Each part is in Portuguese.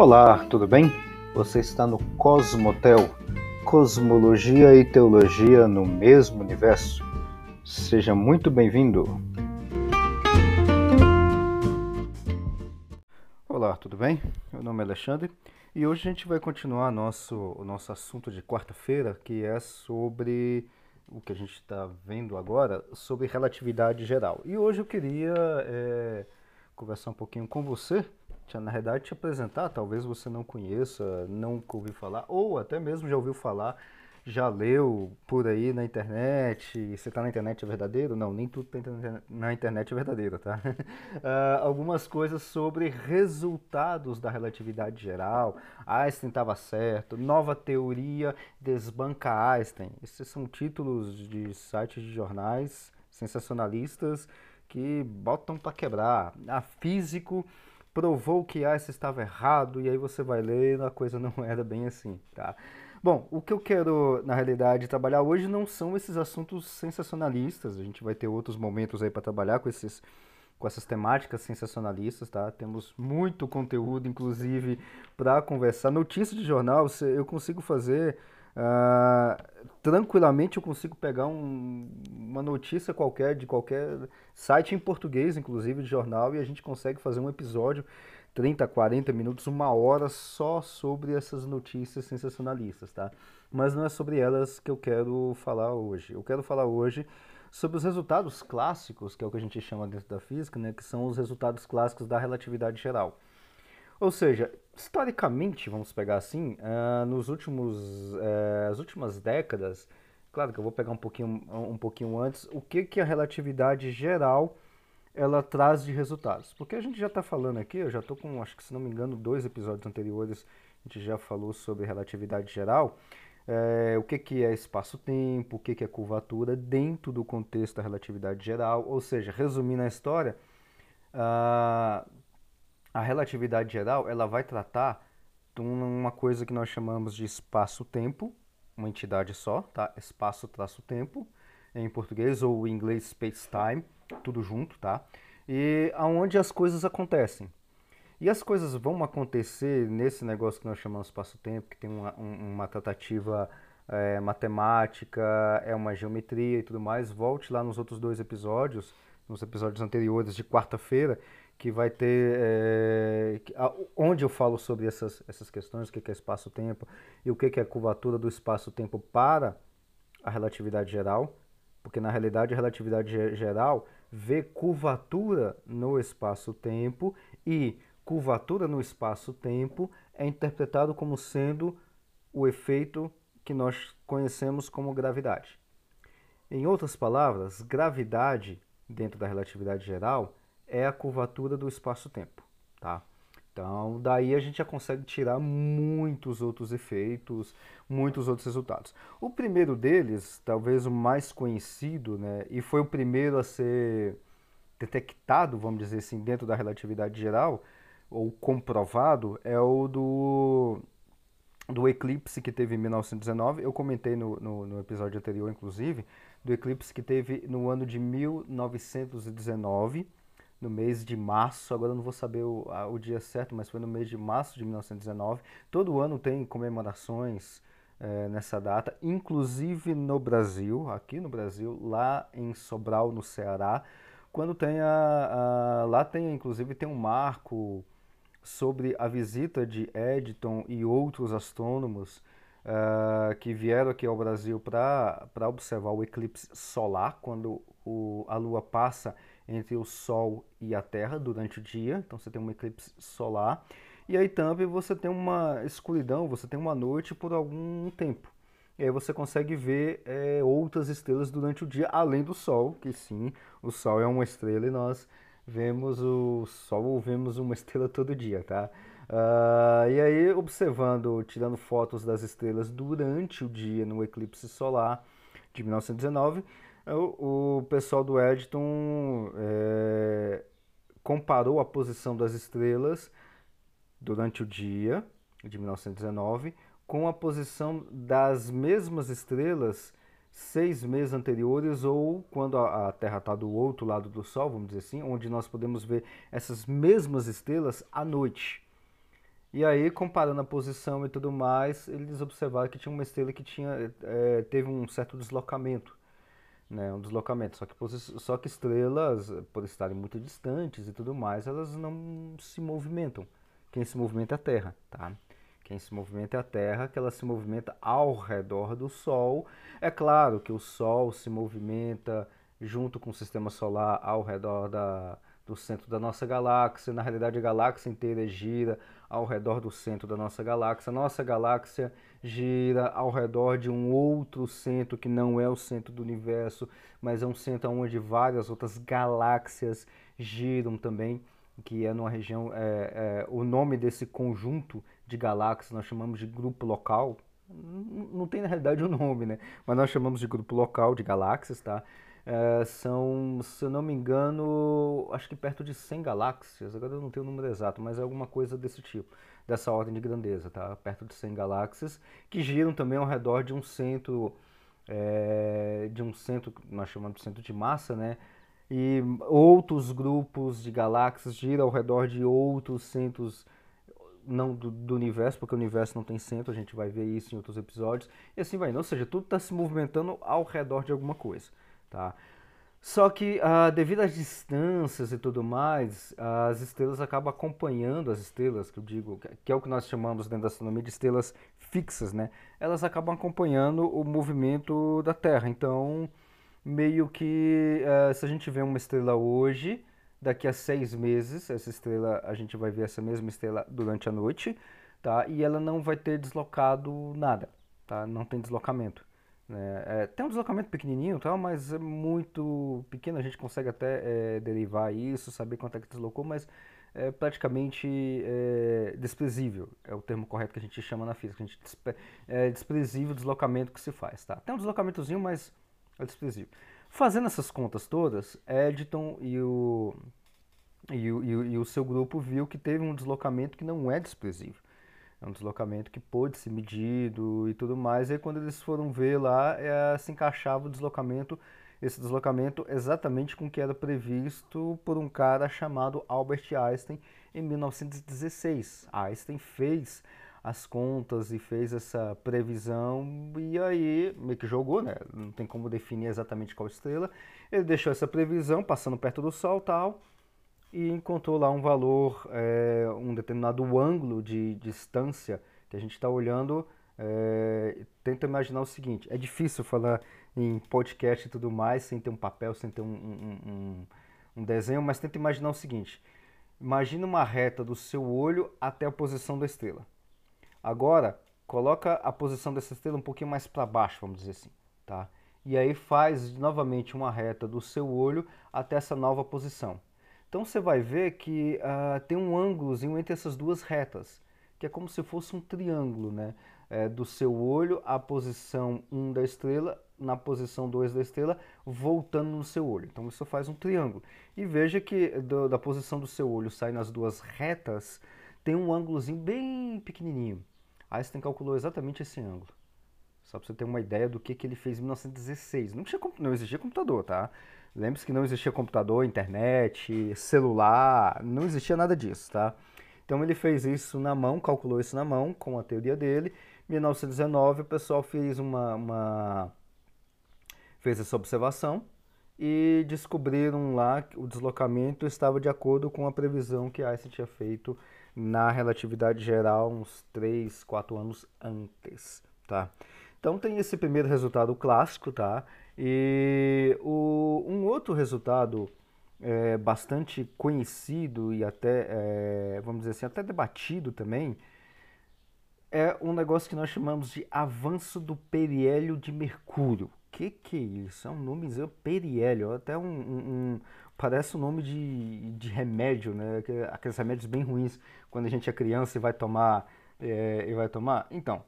Olá, tudo bem? Você está no Cosmotel, Cosmologia e Teologia no mesmo universo. Seja muito bem-vindo. Olá, tudo bem? Meu nome é Alexandre e hoje a gente vai continuar nosso, o nosso assunto de quarta-feira, que é sobre o que a gente está vendo agora, sobre relatividade geral. E hoje eu queria é, conversar um pouquinho com você na verdade, te apresentar, talvez você não conheça, não ouviu falar, ou até mesmo já ouviu falar, já leu por aí na internet, você está na internet é verdadeiro? Não, nem tudo tá na internet é verdadeiro, tá? Uh, algumas coisas sobre resultados da relatividade geral, Einstein estava certo, nova teoria desbanca Einstein. Esses são títulos de sites de jornais sensacionalistas que botam para quebrar. A físico provou que Einstein estava errado, e aí você vai ler a coisa não era bem assim, tá? Bom, o que eu quero, na realidade, trabalhar hoje não são esses assuntos sensacionalistas, a gente vai ter outros momentos aí para trabalhar com esses com essas temáticas sensacionalistas, tá? Temos muito conteúdo, inclusive, para conversar. Notícia de jornal, eu consigo fazer Uh, tranquilamente eu consigo pegar um, uma notícia qualquer, de qualquer site em português, inclusive de jornal, e a gente consegue fazer um episódio 30, 40 minutos, uma hora só sobre essas notícias sensacionalistas, tá? Mas não é sobre elas que eu quero falar hoje. Eu quero falar hoje sobre os resultados clássicos, que é o que a gente chama dentro da física, né, que são os resultados clássicos da relatividade geral. Ou seja, historicamente, vamos pegar assim, uh, nos últimos, uh, as últimas décadas, claro que eu vou pegar um pouquinho, um pouquinho antes, o que, que a relatividade geral ela traz de resultados? Porque a gente já está falando aqui, eu já estou com, acho que se não me engano, dois episódios anteriores, a gente já falou sobre relatividade geral, é, o que, que é espaço-tempo, o que, que é curvatura dentro do contexto da relatividade geral, ou seja, resumindo a história, uh, a relatividade geral ela vai tratar de uma coisa que nós chamamos de espaço-tempo, uma entidade só, tá? Espaço-tempo em português ou em inglês space-time, tudo junto, tá? E aonde as coisas acontecem. E as coisas vão acontecer nesse negócio que nós chamamos espaço-tempo, que tem uma, uma tratativa é, matemática, é uma geometria e tudo mais. Volte lá nos outros dois episódios, nos episódios anteriores de quarta-feira, que vai ter é, onde eu falo sobre essas, essas questões, o que é espaço-tempo e o que é curvatura do espaço-tempo para a relatividade geral, porque na realidade a relatividade geral vê curvatura no espaço-tempo e curvatura no espaço-tempo é interpretado como sendo o efeito que nós conhecemos como gravidade. Em outras palavras, gravidade dentro da relatividade geral é a curvatura do espaço-tempo, tá? Então, daí a gente já consegue tirar muitos outros efeitos, muitos outros resultados. O primeiro deles, talvez o mais conhecido, né, e foi o primeiro a ser detectado, vamos dizer assim, dentro da relatividade geral, ou comprovado, é o do, do eclipse que teve em 1919. Eu comentei no, no, no episódio anterior, inclusive, do eclipse que teve no ano de 1919 no mês de março, agora eu não vou saber o, a, o dia certo, mas foi no mês de março de 1919. Todo ano tem comemorações é, nessa data, inclusive no Brasil, aqui no Brasil, lá em Sobral, no Ceará, quando tem a, a lá tem inclusive tem um marco sobre a visita de Edison e outros astrônomos uh, que vieram aqui ao Brasil para observar o eclipse solar, quando o, a Lua passa entre o Sol e a Terra durante o dia, então você tem um eclipse solar, e aí também você tem uma escuridão, você tem uma noite por algum tempo. E aí você consegue ver é, outras estrelas durante o dia, além do Sol, que sim, o Sol é uma estrela e nós vemos o Sol ou vemos uma estrela todo dia, tá? Uh, e aí, observando, tirando fotos das estrelas durante o dia no eclipse solar de 1919, o, o pessoal do Edison é, comparou a posição das estrelas durante o dia de 1919 com a posição das mesmas estrelas seis meses anteriores ou quando a, a Terra está do outro lado do Sol, vamos dizer assim, onde nós podemos ver essas mesmas estrelas à noite. E aí, comparando a posição e tudo mais, eles observaram que tinha uma estrela que tinha, é, teve um certo deslocamento, né? Um deslocamento. Só que, só que estrelas, por estarem muito distantes e tudo mais, elas não se movimentam. Quem se movimenta é a Terra, tá? Quem se movimenta é a Terra, que ela se movimenta ao redor do Sol. É claro que o Sol se movimenta junto com o sistema solar ao redor da, do centro da nossa galáxia. Na realidade, a galáxia inteira gira ao redor do centro da nossa galáxia. Nossa galáxia gira ao redor de um outro centro que não é o centro do universo, mas é um centro onde várias outras galáxias giram também, que é numa região. É, é, o nome desse conjunto de galáxias nós chamamos de grupo local. Não tem na realidade o um nome, né? Mas nós chamamos de grupo local de galáxias, tá? É, são, se eu não me engano, acho que perto de 100 galáxias, agora eu não tenho o número exato, mas é alguma coisa desse tipo, dessa ordem de grandeza, tá? Perto de 100 galáxias, que giram também ao redor de um centro, é, de um centro, nós chamamos de centro de massa, né? E outros grupos de galáxias giram ao redor de outros centros, não do, do, universo, porque o universo não tem centro, a gente vai ver isso em outros episódios, e assim vai, ou seja, tudo está se movimentando ao redor de alguma coisa tá? Só que uh, devido às distâncias e tudo mais, as estrelas acabam acompanhando as estrelas, que eu digo, que é o que nós chamamos dentro da astronomia de estrelas fixas, né? Elas acabam acompanhando o movimento da Terra. Então, meio que uh, se a gente vê uma estrela hoje, daqui a seis meses, essa estrela, a gente vai ver essa mesma estrela durante a noite, tá? E ela não vai ter deslocado nada, tá? Não tem deslocamento. Né? É, tem um deslocamento pequenininho, tal, mas é muito pequeno, a gente consegue até é, derivar isso, saber quanto é que deslocou, mas é praticamente é, desprezível, é o termo correto que a gente chama na física, a gente é desprezível o deslocamento que se faz. Tá? Tem um deslocamentozinho, mas é desprezível. Fazendo essas contas todas, Editon e o, e o, e o, e o seu grupo viu que teve um deslocamento que não é desprezível. É um deslocamento que pôde ser medido e tudo mais. E aí, quando eles foram ver lá, é, se encaixava o deslocamento, esse deslocamento exatamente com o que era previsto por um cara chamado Albert Einstein em 1916. Einstein fez as contas e fez essa previsão e aí meio que jogou, né? Não tem como definir exatamente qual estrela. Ele deixou essa previsão passando perto do Sol tal e encontrou lá um valor, é, um determinado ângulo de distância que a gente está olhando. É, tenta imaginar o seguinte: é difícil falar em podcast e tudo mais sem ter um papel, sem ter um, um, um, um desenho, mas tenta imaginar o seguinte: imagina uma reta do seu olho até a posição da estrela. Agora, coloca a posição dessa estrela um pouquinho mais para baixo, vamos dizer assim, tá? E aí faz novamente uma reta do seu olho até essa nova posição. Então você vai ver que uh, tem um ângulozinho entre essas duas retas, que é como se fosse um triângulo, né? É, do seu olho à posição 1 da estrela, na posição 2 da estrela, voltando no seu olho. Então isso faz um triângulo. E veja que do, da posição do seu olho sai nas duas retas, tem um ângulozinho bem pequenininho. Aí você calculou exatamente esse ângulo. Só para você ter uma ideia do que, que ele fez em 1916. Não, tinha, não existia computador, tá? Lembre-se que não existia computador, internet, celular, não existia nada disso, tá? Então ele fez isso na mão, calculou isso na mão com a teoria dele. Em 1919 o pessoal fez uma, uma fez essa observação e descobriram lá que o deslocamento estava de acordo com a previsão que Einstein tinha feito na relatividade geral uns 3, 4 anos antes, tá? Então tem esse primeiro resultado clássico, tá? E o, um outro resultado é, bastante conhecido e até, é, vamos dizer assim, até debatido também, é um negócio que nós chamamos de avanço do periélio de Mercúrio. Que que é isso? É um nome periélio, até um, um, um, parece um nome de, de remédio, né? Aqueles remédios bem ruins quando a gente é criança e vai tomar, é, e vai tomar. Então,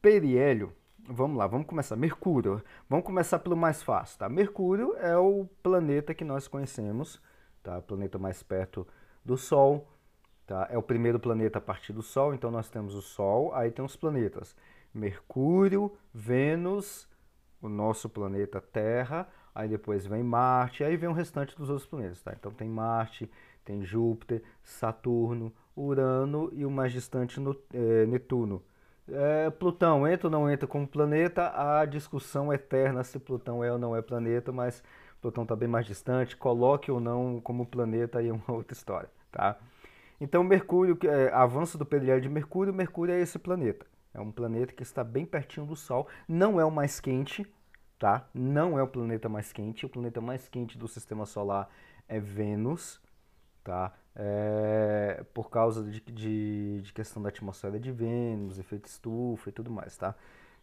periélio Vamos lá, vamos começar. Mercúrio. Vamos começar pelo mais fácil, tá? Mercúrio é o planeta que nós conhecemos, tá? O planeta mais perto do Sol, tá? É o primeiro planeta a partir do Sol, então nós temos o Sol, aí tem os planetas. Mercúrio, Vênus, o nosso planeta Terra, aí depois vem Marte, aí vem o restante dos outros planetas, tá? Então tem Marte, tem Júpiter, Saturno, Urano e o mais distante no, é, Netuno. É, Plutão entra ou não entra como planeta? A discussão eterna se Plutão é ou não é planeta, mas Plutão está bem mais distante. Coloque ou não como planeta aí é uma outra história, tá? Então Mercúrio, é, avanço do periélio de Mercúrio, Mercúrio é esse planeta. É um planeta que está bem pertinho do Sol, não é o mais quente, tá? Não é o planeta mais quente. O planeta mais quente do Sistema Solar é Vênus, tá? É, por causa de, de, de, questão da atmosfera de Vênus, efeito estufa e tudo mais, tá?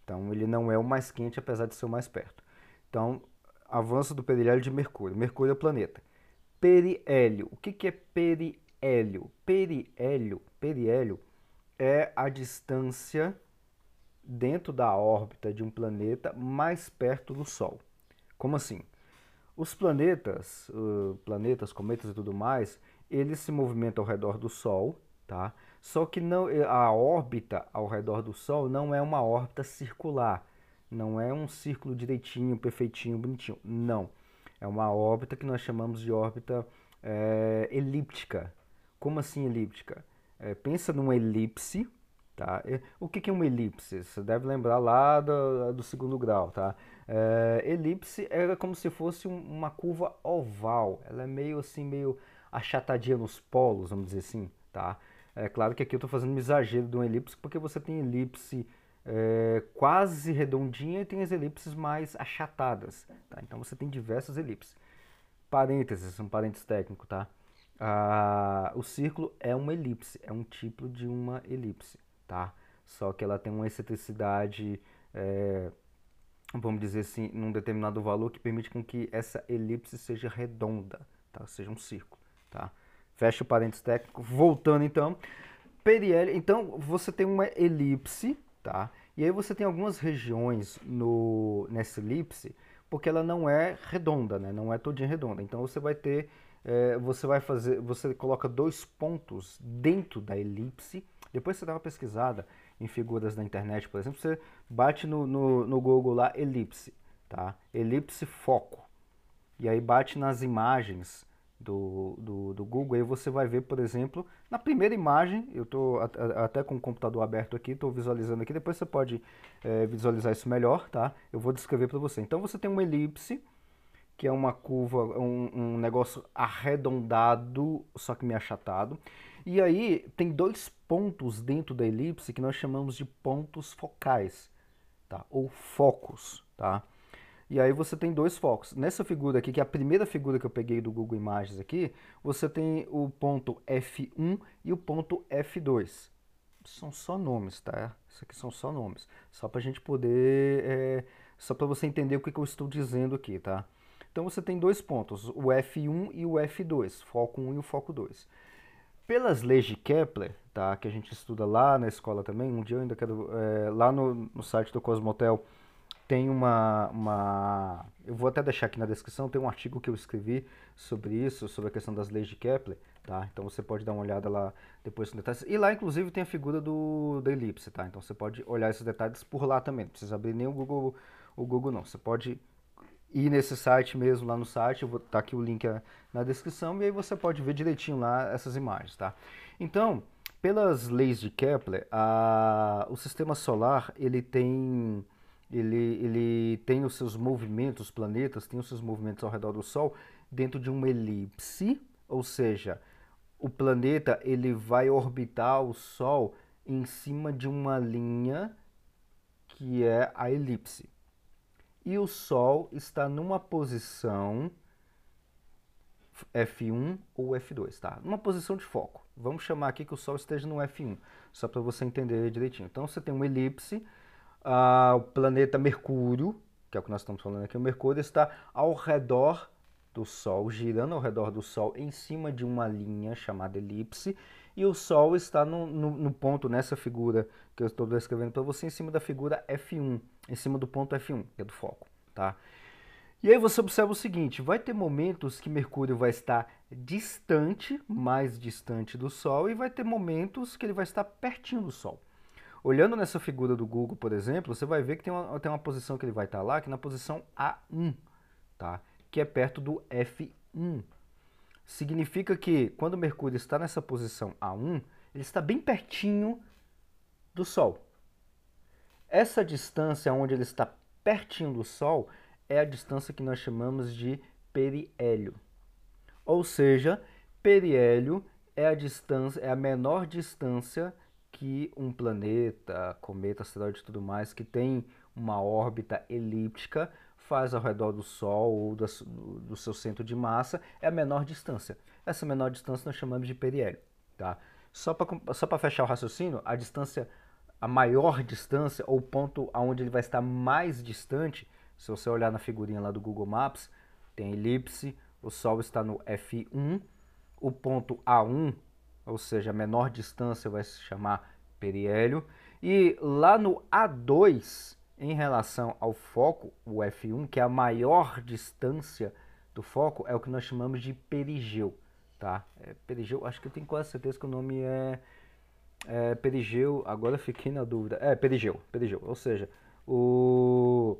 Então ele não é o mais quente, apesar de ser o mais perto. Então, avanço do periélio de Mercúrio. Mercúrio é o planeta. Periélio. O que, que é periélio? Periélio, periélio é a distância dentro da órbita de um planeta mais perto do Sol. Como assim? Os planetas, uh, planetas, cometas e tudo mais, ele se movimenta ao redor do Sol, tá? Só que não, eh, a órbita ao redor do Sol não é uma órbita circular, não é um círculo direitinho, perfeitinho, bonitinho. Não. É uma órbita que nós chamamos de órbita é, elíptica. Como assim elíptica? É, pensa numa elipse, tá? O que é uma elipse? Você deve lembrar lá do, do segundo grau, tá? É, elipse é como se fosse uma curva oval. Ela é meio assim, meio achatadinha nos polos, vamos dizer assim, tá? É claro que aqui eu estou fazendo um exagero de uma elipse, porque você tem elipse é, quase redondinha e tem as elipses mais achatadas, tá? Então você tem diversas elipses. Parênteses, um parênteses técnico, tá? Ah, o círculo é uma elipse, é um tipo de uma elipse, tá? Só que ela tem uma excentricidade, é, vamos dizer assim, num determinado valor que permite com que essa elipse seja redonda, tá? Seja um círculo. Tá? Fecha o parênteses técnico. Voltando então. Periélio, então você tem uma elipse, tá? E aí você tem algumas regiões no, nessa elipse, porque ela não é redonda, né? Não é todinha redonda. Então você vai ter, é, você vai fazer, você coloca dois pontos dentro da elipse. Depois você dá uma pesquisada em figuras da internet, por exemplo, você bate no, no, no Google lá elipse, tá? Elipse foco. E aí bate nas imagens do, do, do, Google, aí você vai ver, por exemplo, na primeira imagem, eu estou até com o computador aberto aqui, estou visualizando aqui, depois você pode é, visualizar isso melhor, tá? Eu vou descrever para você. Então você tem uma elipse, que é uma curva, um, um negócio arredondado, só que meio achatado. E aí tem dois pontos dentro da elipse que nós chamamos de pontos focais, tá? Ou focos, tá? E aí você tem dois focos. Nessa figura aqui, que é a primeira figura que eu peguei do Google Imagens aqui, você tem o ponto F1 e o ponto F2. São só nomes, tá? Isso aqui são só nomes. Só para a gente poder... É, só para você entender o que, que eu estou dizendo aqui, tá? Então você tem dois pontos, o F1 e o F2, foco 1 e o foco 2. Pelas leis de Kepler, tá, que a gente estuda lá na escola também, um dia eu ainda quero, é, lá no, no site do Cosmotel, tem uma, uma. Eu vou até deixar aqui na descrição, tem um artigo que eu escrevi sobre isso, sobre a questão das leis de Kepler, tá? Então você pode dar uma olhada lá depois nos detalhes. E lá, inclusive, tem a figura do, da elipse, tá? Então você pode olhar esses detalhes por lá também. Não precisa abrir nem o Google, o Google não. Você pode ir nesse site mesmo, lá no site, eu vou tá aqui o link na descrição, e aí você pode ver direitinho lá essas imagens, tá? Então, pelas leis de Kepler, a, o sistema solar, ele tem ele, ele tem os seus movimentos, os planetas têm os seus movimentos ao redor do Sol dentro de uma elipse, ou seja, o planeta ele vai orbitar o Sol em cima de uma linha que é a elipse. E o Sol está numa posição F1 ou F2, tá? Numa posição de foco. Vamos chamar aqui que o Sol esteja no F1, só para você entender direitinho. Então você tem uma elipse ah, o planeta Mercúrio, que é o que nós estamos falando aqui, o Mercúrio está ao redor do Sol, girando ao redor do Sol em cima de uma linha chamada elipse, e o Sol está no, no, no ponto, nessa figura que eu estou descrevendo para você, em cima da figura F1, em cima do ponto F1, que é do foco. Tá? E aí você observa o seguinte, vai ter momentos que Mercúrio vai estar distante, mais distante do Sol, e vai ter momentos que ele vai estar pertinho do Sol. Olhando nessa figura do Google, por exemplo, você vai ver que tem uma, tem uma posição que ele vai estar lá, que é na posição A1. tá? que é perto do F1. Significa que quando Mercúrio está nessa posição A1, ele está bem pertinho do Sol. Essa distância onde ele está pertinho do Sol é a distância que nós chamamos de periélio. Ou seja, periélio é a distância, é a menor distância que um planeta, cometa, asteroide e tudo mais que tem uma órbita elíptica faz ao redor do Sol ou do, do seu centro de massa é a menor distância. Essa menor distância nós chamamos de periélio. Tá? Só para só fechar o raciocínio, a distância, a maior distância, ou o ponto aonde ele vai estar mais distante, se você olhar na figurinha lá do Google Maps, tem elipse, o Sol está no F1, o ponto A1, ou seja, a menor distância vai se chamar periélio, e lá no A2, em relação ao foco, o F1, que é a maior distância do foco, é o que nós chamamos de perigeu. Tá? É, perigeu, acho que eu tenho quase certeza que o nome é, é perigeu, agora fiquei na dúvida. É, perigeu, perigeu, ou seja, o...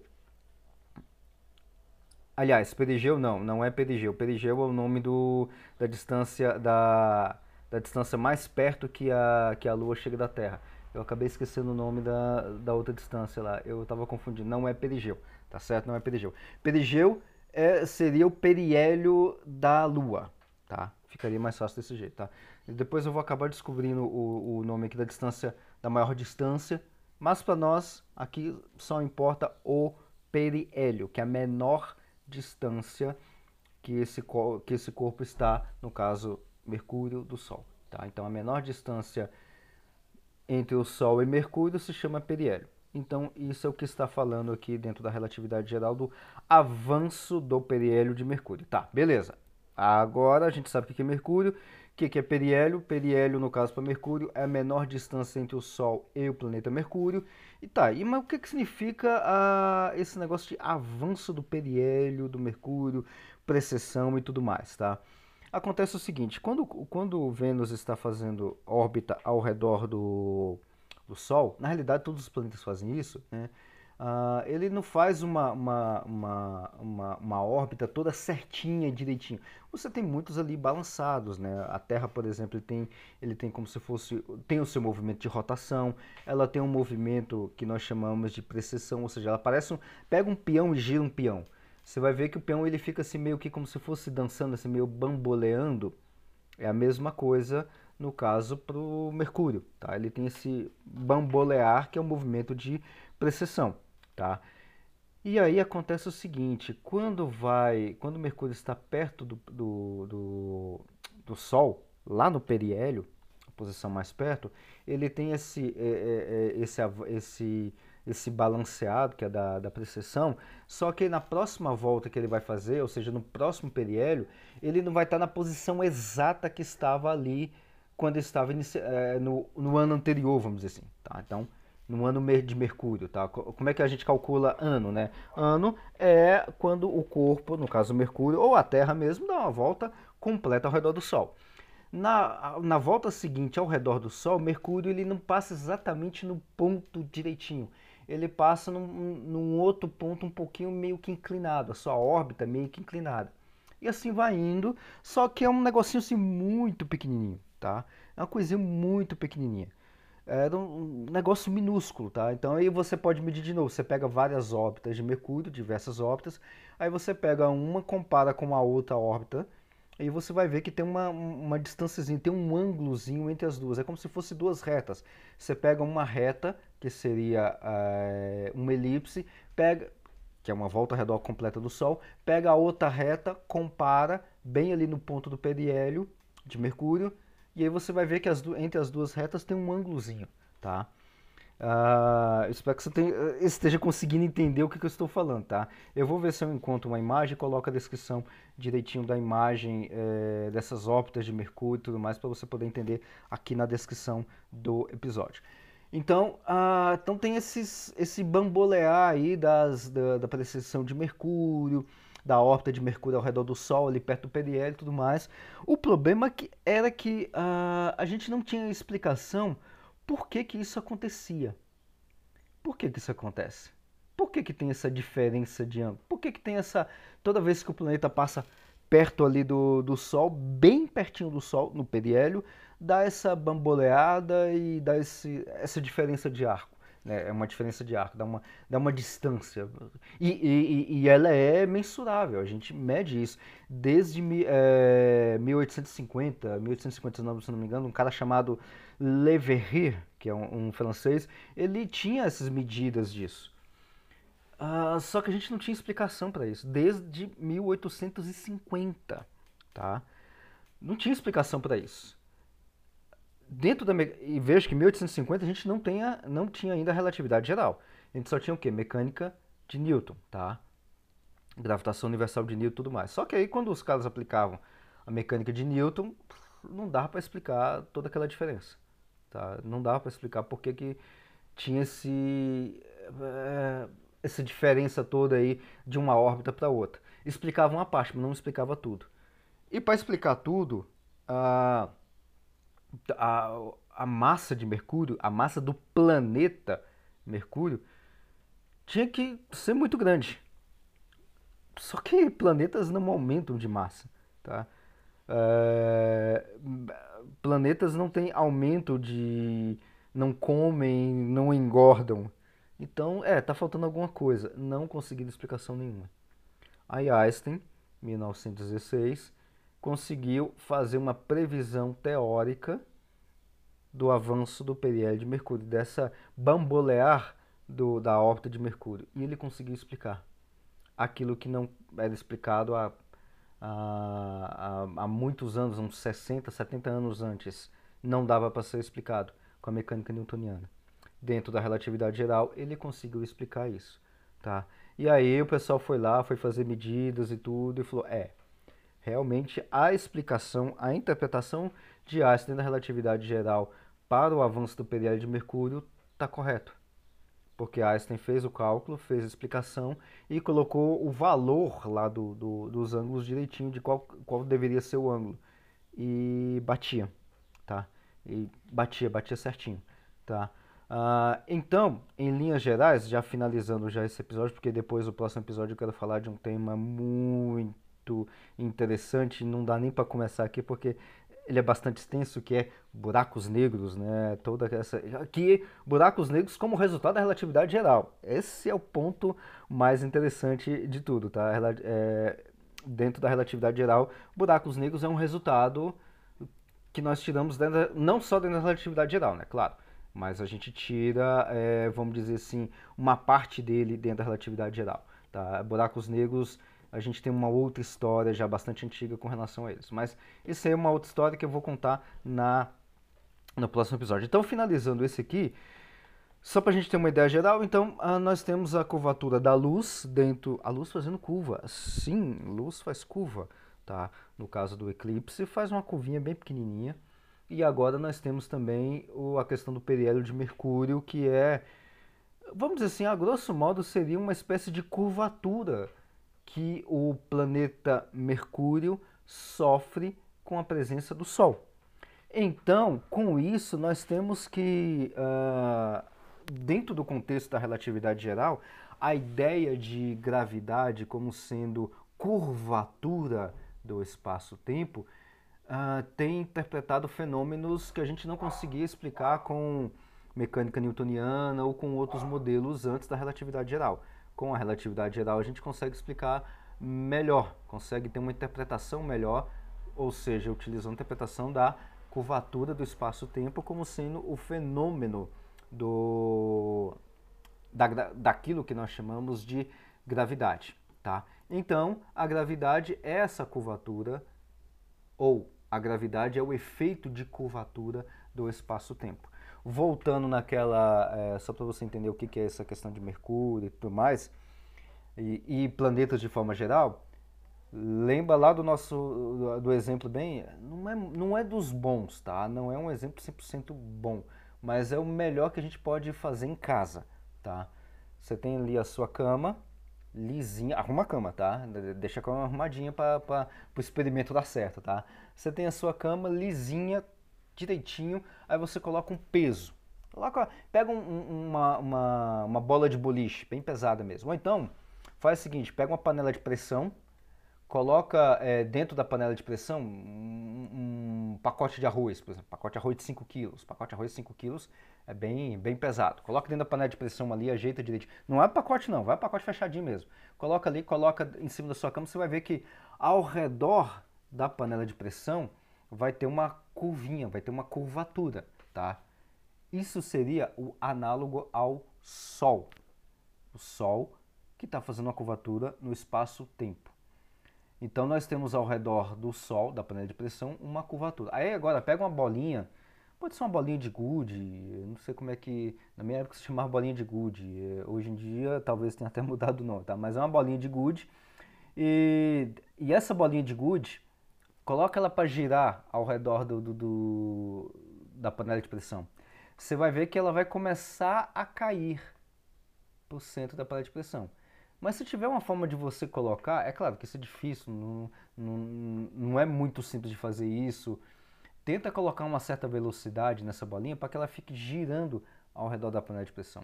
Aliás, perigeu não, não é perigeu. Perigeu é o nome do, da distância da, da distância mais perto que a, que a Lua chega da Terra. Eu acabei esquecendo o nome da, da outra distância lá. Eu estava confundindo. Não é perigeu, tá certo? Não é perigeu. Perigeu é, seria o periélio da Lua, tá? Ficaria mais fácil desse jeito, tá? E depois eu vou acabar descobrindo o, o nome aqui da distância, da maior distância. Mas para nós, aqui só importa o periélio, que é a menor distância que esse, que esse corpo está, no caso, Mercúrio do Sol. Tá? Então, a menor distância entre o Sol e Mercúrio se chama periélio. Então, isso é o que está falando aqui dentro da relatividade geral do avanço do periélio de Mercúrio. Tá, beleza. Agora a gente sabe o que é Mercúrio, o que é periélio. Periélio, no caso para Mercúrio, é a menor distância entre o Sol e o planeta Mercúrio. E tá, e, mas o que, que significa ah, esse negócio de avanço do periélio, do Mercúrio, precessão e tudo mais, tá? Acontece o seguinte, quando, quando Vênus está fazendo órbita ao redor do, do Sol, na realidade todos os planetas fazem isso, né? Uh, ele não faz uma, uma, uma, uma, uma órbita toda certinha, direitinho. Você tem muitos ali balançados, né? A Terra, por exemplo, ele tem, ele tem como se fosse, tem o seu movimento de rotação, ela tem um movimento que nós chamamos de precessão, ou seja, ela parece um, pega um peão e gira um peão você vai ver que o peão ele fica assim meio que como se fosse dançando, assim meio bamboleando. É a mesma coisa no caso para o Mercúrio, tá? Ele tem esse bambolear que é um movimento de precessão, tá? E aí acontece o seguinte, quando vai, quando o Mercúrio está perto do, do, do, do Sol, lá no periélio, a posição mais perto, ele tem esse, é, é, é esse, esse esse balanceado, que é da, da precessão, só que na próxima volta que ele vai fazer, ou seja, no próximo periélio, ele não vai estar na posição exata que estava ali quando estava é, no, no ano anterior, vamos dizer assim. Tá? Então, no ano de Mercúrio, tá? Como é que a gente calcula ano, né? Ano é quando o corpo, no caso Mercúrio, ou a Terra mesmo, dá uma volta completa ao redor do Sol. Na, na volta seguinte ao redor do Sol, Mercúrio ele não passa exatamente no ponto direitinho ele passa num, num, outro ponto um pouquinho meio que inclinado, a sua órbita meio que inclinada. E assim vai indo, só que é um negocinho assim muito pequenininho, tá? É uma coisinha muito pequenininha. É um negócio minúsculo, tá? Então aí você pode medir de novo. Você pega várias órbitas de Mercúrio, diversas órbitas, aí você pega uma, compara com a outra órbita, e você vai ver que tem uma, uma distânciazinha, tem um ângulozinho entre as duas. É como se fosse duas retas. Você pega uma reta, que seria é, uma elipse, pega, que é uma volta ao redor completa do Sol, pega a outra reta, compara bem ali no ponto do periélio de Mercúrio, e aí você vai ver que as, entre as duas retas tem um ângulozinho, tá? Uh, espero que você tenha, eh, esteja conseguindo entender o que, que, eu estou falando, tá? Eu vou ver se eu encontro uma imagem e coloco a descrição direitinho da imagem é, dessas órbitas de Mercúrio e tudo mais para você poder entender aqui na descrição do episódio. Então, uh, então tem esses, esse bambolear aí das, da, da precessão de Mercúrio, da órbita de Mercúrio ao redor do Sol, ali perto do periélio e tudo mais. O problema que era que uh, a gente não tinha explicação por que, que isso acontecia. Por que, que isso acontece? Por que, que tem essa diferença de ângulo? Por que, que tem essa. Toda vez que o planeta passa perto ali do, do Sol, bem pertinho do Sol, no periélio, dá essa bamboleada e dá esse, essa diferença de arco. Né? É uma diferença de arco, dá uma, dá uma distância. E, e, e ela é mensurável, a gente mede isso. Desde é, 1850, 1859, se não me engano, um cara chamado Le Verrier, que é um, um francês, ele tinha essas medidas disso. Uh, só que a gente não tinha explicação para isso, desde 1850, tá? Não tinha explicação para isso. Dentro da e vejo que em 1850 a gente não, tenha, não tinha ainda a relatividade geral. A gente só tinha o quê? Mecânica de Newton, tá? Gravitação universal de Newton e tudo mais. Só que aí quando os caras aplicavam a mecânica de Newton, não dava para explicar toda aquela diferença, tá? Não dava para explicar por que, que tinha esse é, essa diferença toda aí de uma órbita para outra. Explicava uma parte, mas não explicava tudo. E para explicar tudo, a, a, a massa de Mercúrio, a massa do planeta Mercúrio, tinha que ser muito grande. Só que planetas não aumentam de massa, tá? É, planetas não têm aumento de. não comem, não engordam. Então, é, tá faltando alguma coisa. Não conseguiram explicação nenhuma. Aí Einstein, 1916, conseguiu fazer uma previsão teórica do avanço do periélio de Mercúrio, dessa bambolear do, da órbita de Mercúrio. E ele conseguiu explicar aquilo que não era explicado há, há, há muitos anos, uns 60, 70 anos antes. Não dava para ser explicado com a mecânica newtoniana dentro da relatividade geral, ele conseguiu explicar isso, tá? E aí o pessoal foi lá, foi fazer medidas e tudo e falou, é, realmente a explicação, a interpretação de Einstein da relatividade geral para o avanço do periélio de Mercúrio está correto. Porque Einstein fez o cálculo, fez a explicação e colocou o valor lá do, do, dos ângulos direitinho de qual, qual deveria ser o ângulo. E batia, tá? E batia, batia certinho, tá? Uh, então, em linhas gerais, já finalizando já esse episódio, porque depois do próximo episódio eu quero falar de um tema muito interessante, não dá nem para começar aqui porque ele é bastante extenso, que é buracos negros, né? Toda essa aqui buracos negros como resultado da relatividade geral. Esse é o ponto mais interessante de tudo, tá? É, dentro da relatividade geral, buracos negros é um resultado que nós tiramos dentro, não só dentro da relatividade geral, né? Claro mas a gente tira, é, vamos dizer assim, uma parte dele dentro da relatividade geral. Tá? Buracos negros, a gente tem uma outra história já bastante antiga com relação a eles. Mas isso aí é uma outra história que eu vou contar na, no próximo episódio. Então, finalizando esse aqui, só para a gente ter uma ideia geral, então ah, nós temos a curvatura da luz dentro. A luz fazendo curva. Sim, luz faz curva. Tá? No caso do eclipse, faz uma curvinha bem pequenininha. E agora nós temos também o, a questão do periélio de Mercúrio, que é, vamos dizer assim, a grosso modo seria uma espécie de curvatura que o planeta Mercúrio sofre com a presença do Sol. Então, com isso, nós temos que, uh, dentro do contexto da relatividade geral, a ideia de gravidade como sendo curvatura do espaço-tempo uh, tem interpretado fenômenos que a gente não conseguia explicar com mecânica newtoniana ou com outros modelos antes da relatividade geral. Com a relatividade geral a gente consegue explicar melhor, consegue ter uma interpretação melhor, ou seja, utilizando a interpretação da curvatura do espaço-tempo como sendo o fenômeno do, da, daquilo que nós chamamos de gravidade. Tá? Então, a gravidade é essa curvatura ou a gravidade é o efeito de curvatura do espaço-tempo. Voltando naquela, é, só para você entender o que é essa questão de Mercúrio e tudo mais, e, e, planetas de forma geral, lembra lá do nosso do exemplo bem, não é, não é dos bons, tá? Não é um exemplo 100% bom, mas é o melhor que a gente pode fazer em casa, tá? Você tem ali a sua cama, lisinha, arruma a cama, tá? Deixa a cama arrumadinha para o experimento dar certo, tá? Você tem a sua cama lisinha, direitinho, aí você coloca um peso. Coloca, pega um, uma, uma, uma bola de boliche, bem pesada mesmo. Ou então, faz o seguinte, pega uma panela de pressão, coloca é, dentro da panela de pressão um, um, pacote de arroz, por exemplo, pacote de arroz de 5 quilos. Pacote de arroz de 5 quilos é bem, bem pesado. Coloca dentro da panela de pressão ali, ajeita direito. Não é pacote não, vai pacote fechadinho mesmo. Coloca ali, coloca em cima da sua cama, você vai ver que ao redor da panela de pressão vai ter uma curvinha, vai ter uma curvatura, tá? Isso seria o análogo ao Sol. O Sol que está fazendo uma curvatura no espaço-tempo. Então nós temos ao redor do Sol, da panela de pressão, uma curvatura. Aí agora pega uma bolinha, pode ser uma bolinha de gude, não sei como é que, na minha época se chamava bolinha de gude, hoje em dia talvez tenha até mudado o nome, tá? mas é uma bolinha de gude. E, e essa bolinha de gude, coloca ela para girar ao redor do, do, do, da panela de pressão. Você vai ver que ela vai começar a cair para o centro da panela de pressão. Mas se tiver uma forma de você colocar, é claro que isso é difícil, não, não, não é muito simples de fazer isso. Tenta colocar uma certa velocidade nessa bolinha para que ela fique girando ao redor da panela de pressão.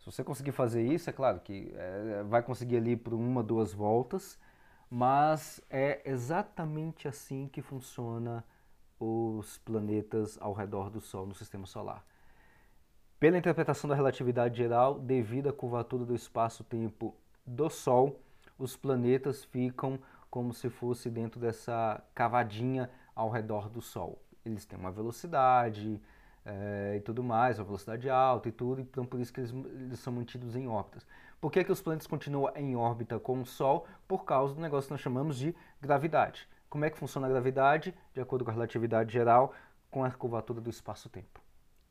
Se você conseguir fazer isso, é claro que é, vai conseguir ali por uma, duas voltas, mas é exatamente assim que funciona os planetas ao redor do Sol no sistema solar. Pela interpretação da relatividade geral, devido à curvatura do espaço-tempo do Sol, os planetas ficam como se fosse dentro dessa cavadinha ao redor do Sol. Eles têm uma velocidade é, e tudo mais, uma velocidade alta e tudo, então por isso que eles, eles são mantidos em órbitas. Por que, que os planetas continuam em órbita com o Sol? Por causa do negócio que nós chamamos de gravidade. Como é que funciona a gravidade? De acordo com a relatividade geral, com a curvatura do espaço-tempo.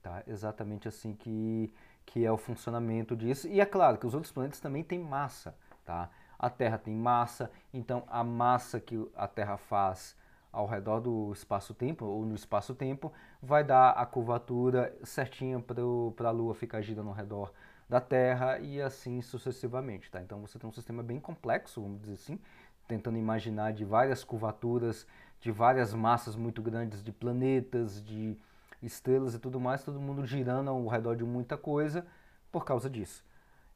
Tá? Exatamente assim que, que é o funcionamento disso. E é claro que os outros planetas também têm massa. Tá? A Terra tem massa, então a massa que a Terra faz ao redor do espaço-tempo, ou no espaço-tempo, vai dar a curvatura certinha para a Lua ficar girando ao redor da Terra e assim sucessivamente. Tá? Então você tem um sistema bem complexo, vamos dizer assim, tentando imaginar de várias curvaturas, de várias massas muito grandes de planetas, de estrelas e tudo mais, todo mundo girando ao redor de muita coisa por causa disso.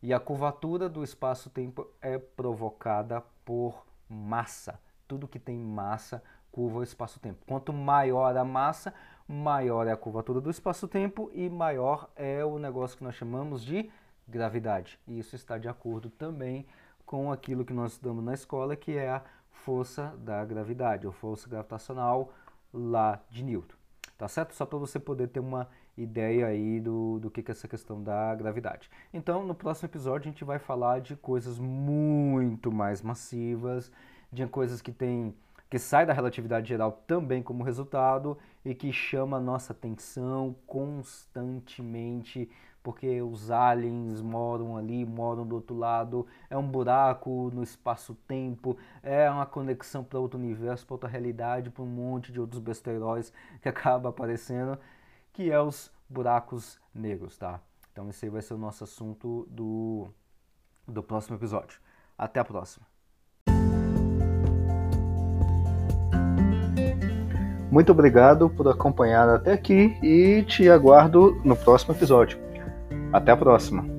E a curvatura do espaço-tempo é provocada por massa. Tudo que tem massa curva o espaço-tempo. Quanto maior a massa, maior é a curvatura do espaço-tempo e maior é o negócio que nós chamamos de gravidade. E isso está de acordo também com aquilo que nós estudamos na escola, que é a força da gravidade, ou força gravitacional lá de Newton tá certo? Só para você poder ter uma ideia aí do, do que, que é essa questão da gravidade. Então, no próximo episódio a gente vai falar de coisas muito mais massivas, de coisas que tem que sai da relatividade geral também como resultado e que chama a nossa atenção constantemente porque os aliens moram ali, moram do outro lado, é um buraco no espaço-tempo, é uma conexão para outro universo, para outra realidade, para um monte de outros besteiróis que acaba aparecendo, que é os buracos negros, tá? Então esse aí vai ser o nosso assunto do, do próximo episódio. Até a próxima. Muito obrigado por acompanhar até aqui e te aguardo no próximo episódio. Até a próxima!